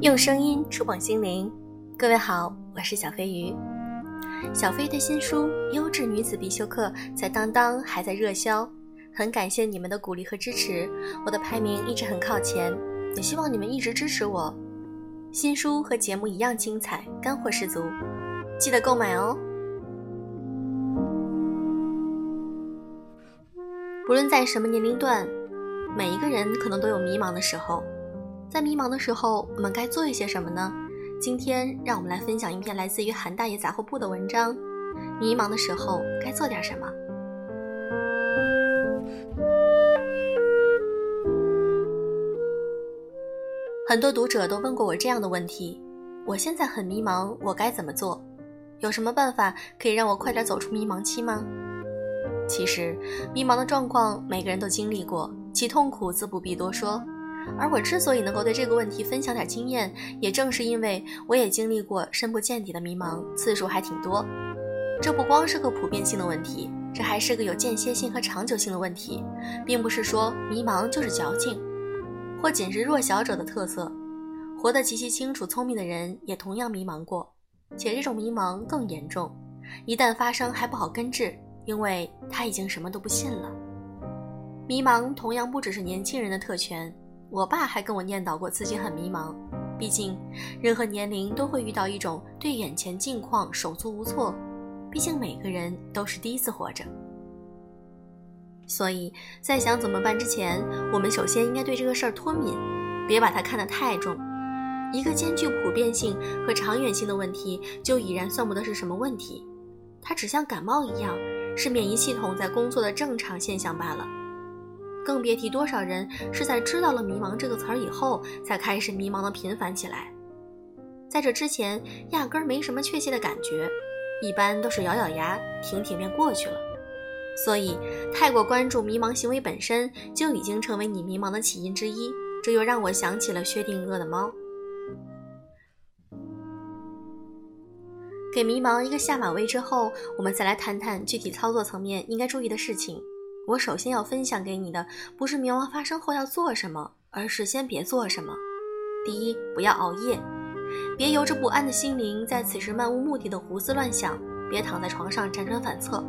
用声音触碰心灵，各位好，我是小飞鱼。小飞的新书《优质女子必修课》在当当还在热销，很感谢你们的鼓励和支持，我的排名一直很靠前，也希望你们一直支持我。新书和节目一样精彩，干货十足，记得购买哦。不论在什么年龄段，每一个人可能都有迷茫的时候。在迷茫的时候，我们该做一些什么呢？今天让我们来分享一篇来自于韩大爷杂货铺的文章。迷茫的时候该做点什么？很多读者都问过我这样的问题：我现在很迷茫，我该怎么做？有什么办法可以让我快点走出迷茫期吗？其实，迷茫的状况每个人都经历过，其痛苦自不必多说。而我之所以能够对这个问题分享点经验，也正是因为我也经历过深不见底的迷茫，次数还挺多。这不光是个普遍性的问题，这还是个有间歇性和长久性的问题，并不是说迷茫就是矫情，或仅是弱小者的特色。活得极其清楚、聪明的人也同样迷茫过，且这种迷茫更严重，一旦发生还不好根治，因为他已经什么都不信了。迷茫同样不只是年轻人的特权。我爸还跟我念叨过自己很迷茫，毕竟任何年龄都会遇到一种对眼前境况手足无措，毕竟每个人都是第一次活着。所以在想怎么办之前，我们首先应该对这个事儿脱敏，别把它看得太重。一个兼具普遍性和长远性的问题，就已然算不得是什么问题，它只像感冒一样，是免疫系统在工作的正常现象罢了。更别提多少人是在知道了“迷茫”这个词儿以后，才开始迷茫的频繁起来。在这之前，压根儿没什么确切的感觉，一般都是咬咬牙挺挺便过去了。所以，太过关注迷茫行为本身，就已经成为你迷茫的起因之一。这又让我想起了薛定谔的猫。给迷茫一个下马威之后，我们再来谈谈具体操作层面应该注意的事情。我首先要分享给你的，不是冥王发生后要做什么，而是先别做什么。第一，不要熬夜，别由着不安的心灵在此时漫无目的的胡思乱想，别躺在床上辗转反侧。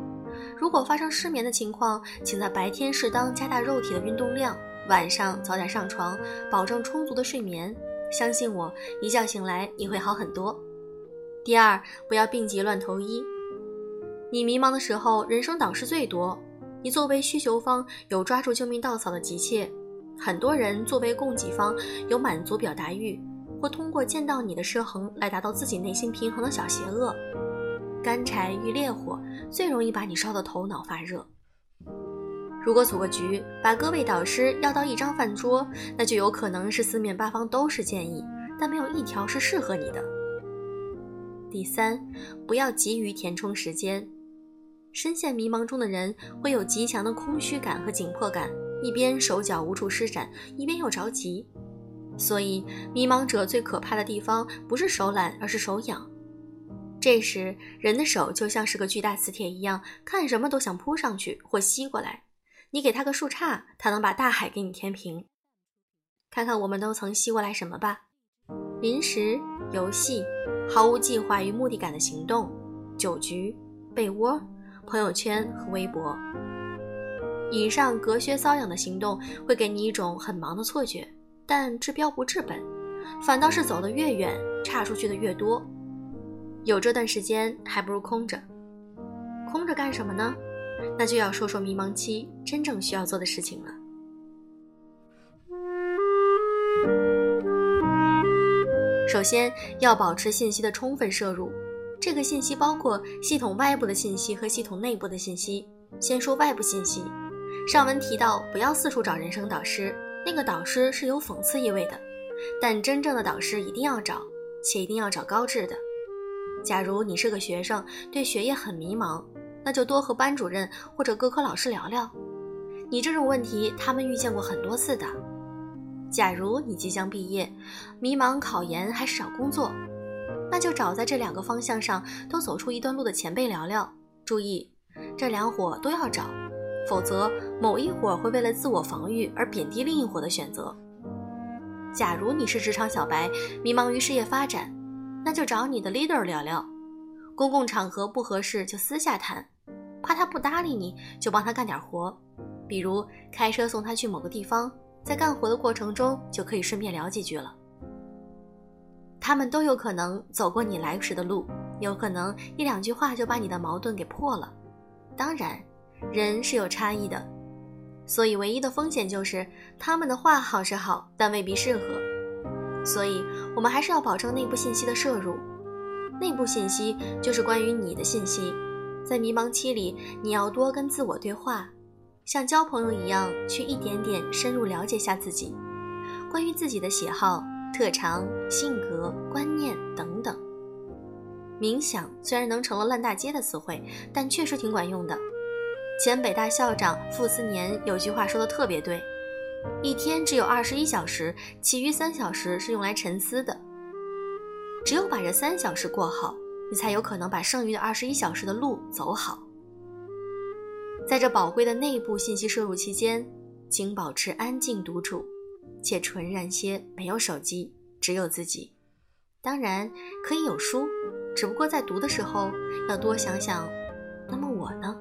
如果发生失眠的情况，请在白天适当加大肉体的运动量，晚上早点上床，保证充足的睡眠。相信我，一觉醒来你会好很多。第二，不要病急乱投医。你迷茫的时候，人生导师最多。你作为需求方有抓住救命稻草的急切，很多人作为供给方有满足表达欲，或通过见到你的失衡来达到自己内心平衡的小邪恶。干柴遇烈火，最容易把你烧得头脑发热。如果组个局，把各位导师要到一张饭桌，那就有可能是四面八方都是建议，但没有一条是适合你的。第三，不要急于填充时间。深陷迷茫中的人会有极强的空虚感和紧迫感，一边手脚无处施展，一边又着急。所以，迷茫者最可怕的地方不是手懒，而是手痒。这时，人的手就像是个巨大磁铁一样，看什么都想扑上去或吸过来。你给他个树杈，他能把大海给你填平。看看我们都曾吸过来什么吧：零食、游戏、毫无计划与目的感的行动、酒局、被窝。朋友圈和微博，以上隔靴搔痒的行动会给你一种很忙的错觉，但治标不治本，反倒是走得越远，差出去的越多。有这段时间，还不如空着。空着干什么呢？那就要说说迷茫期真正需要做的事情了。首先要保持信息的充分摄入。这个信息包括系统外部的信息和系统内部的信息。先说外部信息，上文提到不要四处找人生导师，那个导师是有讽刺意味的。但真正的导师一定要找，且一定要找高质的。假如你是个学生，对学业很迷茫，那就多和班主任或者各科老师聊聊。你这种问题，他们遇见过很多次的。假如你即将毕业，迷茫考研还是找工作？那就找在这两个方向上都走出一段路的前辈聊聊。注意，这两伙都要找，否则某一伙会为了自我防御而贬低另一伙的选择。假如你是职场小白，迷茫于事业发展，那就找你的 leader 聊聊。公共场合不合适就私下谈，怕他不搭理你就帮他干点活，比如开车送他去某个地方，在干活的过程中就可以顺便聊几句了。他们都有可能走过你来时的路，有可能一两句话就把你的矛盾给破了。当然，人是有差异的，所以唯一的风险就是他们的话好是好，但未必适合。所以我们还是要保证内部信息的摄入。内部信息就是关于你的信息，在迷茫期里，你要多跟自我对话，像交朋友一样，去一点点深入了解下自己，关于自己的喜好、特长、性格、观念等等。冥想虽然能成了烂大街的词汇，但确实挺管用的。前北大校长傅斯年有句话说的特别对：一天只有二十一小时，其余三小时是用来沉思的。只有把这三小时过好，你才有可能把剩余的二十一小时的路走好。在这宝贵的内部信息摄入期间，请保持安静独处，且纯然些，没有手机，只有自己。当然可以有书，只不过在读的时候要多想想，那么我呢？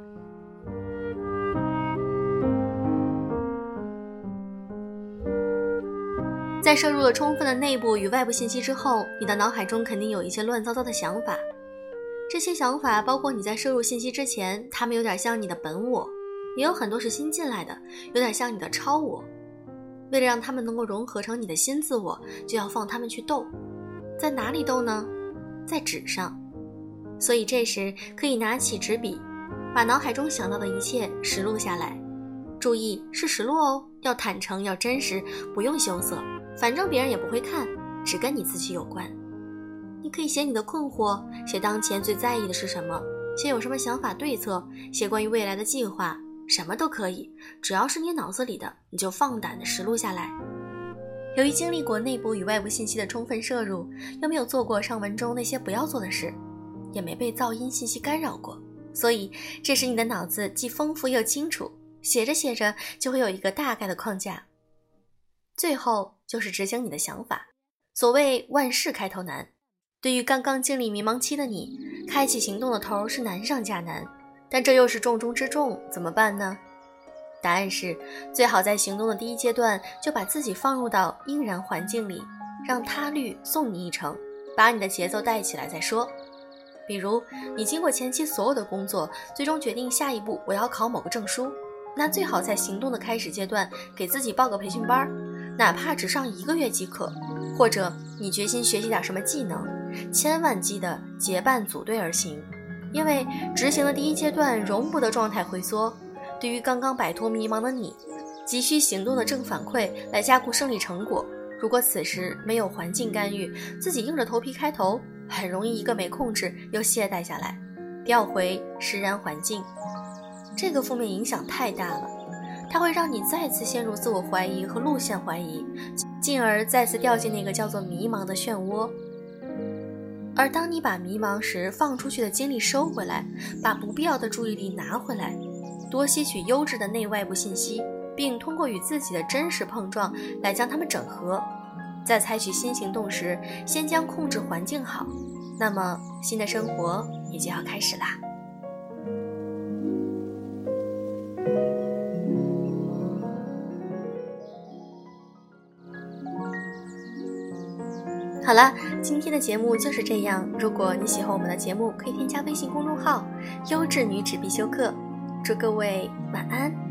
在摄入了充分的内部与外部信息之后，你的脑海中肯定有一些乱糟糟的想法。这些想法包括你在摄入信息之前，他们有点像你的本我，也有很多是新进来的，有点像你的超我。为了让他们能够融合成你的新自我，就要放他们去斗。在哪里斗呢？在纸上。所以这时可以拿起纸笔，把脑海中想到的一切实录下来。注意是实录哦，要坦诚，要真实，不用羞涩。反正别人也不会看，只跟你自己有关。你可以写你的困惑，写当前最在意的是什么，写有什么想法对策，写关于未来的计划，什么都可以，只要是你脑子里的，你就放胆的实录下来。由于经历过内部与外部信息的充分摄入，又没有做过上文中那些不要做的事，也没被噪音信息干扰过，所以这时你的脑子既丰富又清楚，写着写着就会有一个大概的框架。最后就是执行你的想法。所谓万事开头难，对于刚刚经历迷茫期的你，开启行动的头是难上加难。但这又是重中之重，怎么办呢？答案是，最好在行动的第一阶段就把自己放入到应然环境里，让他律送你一程，把你的节奏带起来再说。比如，你经过前期所有的工作，最终决定下一步我要考某个证书，那最好在行动的开始阶段给自己报个培训班。哪怕只上一个月即可，或者你决心学习点什么技能，千万记得结伴组队而行，因为执行的第一阶段容不得状态回缩。对于刚刚摆脱迷茫的你，急需行动的正反馈来加固胜利成果。如果此时没有环境干预，自己硬着头皮开头，很容易一个没控制又懈怠下来，调回实然环境，这个负面影响太大了。它会让你再次陷入自我怀疑和路线怀疑，进而再次掉进那个叫做迷茫的漩涡。而当你把迷茫时放出去的精力收回来，把不必要的注意力拿回来，多吸取优质的内外部信息，并通过与自己的真实碰撞来将它们整合，在采取新行动时，先将控制环境好，那么新的生活也就要开始啦。好了，今天的节目就是这样。如果你喜欢我们的节目，可以添加微信公众号“优质女子必修课”。祝各位晚安。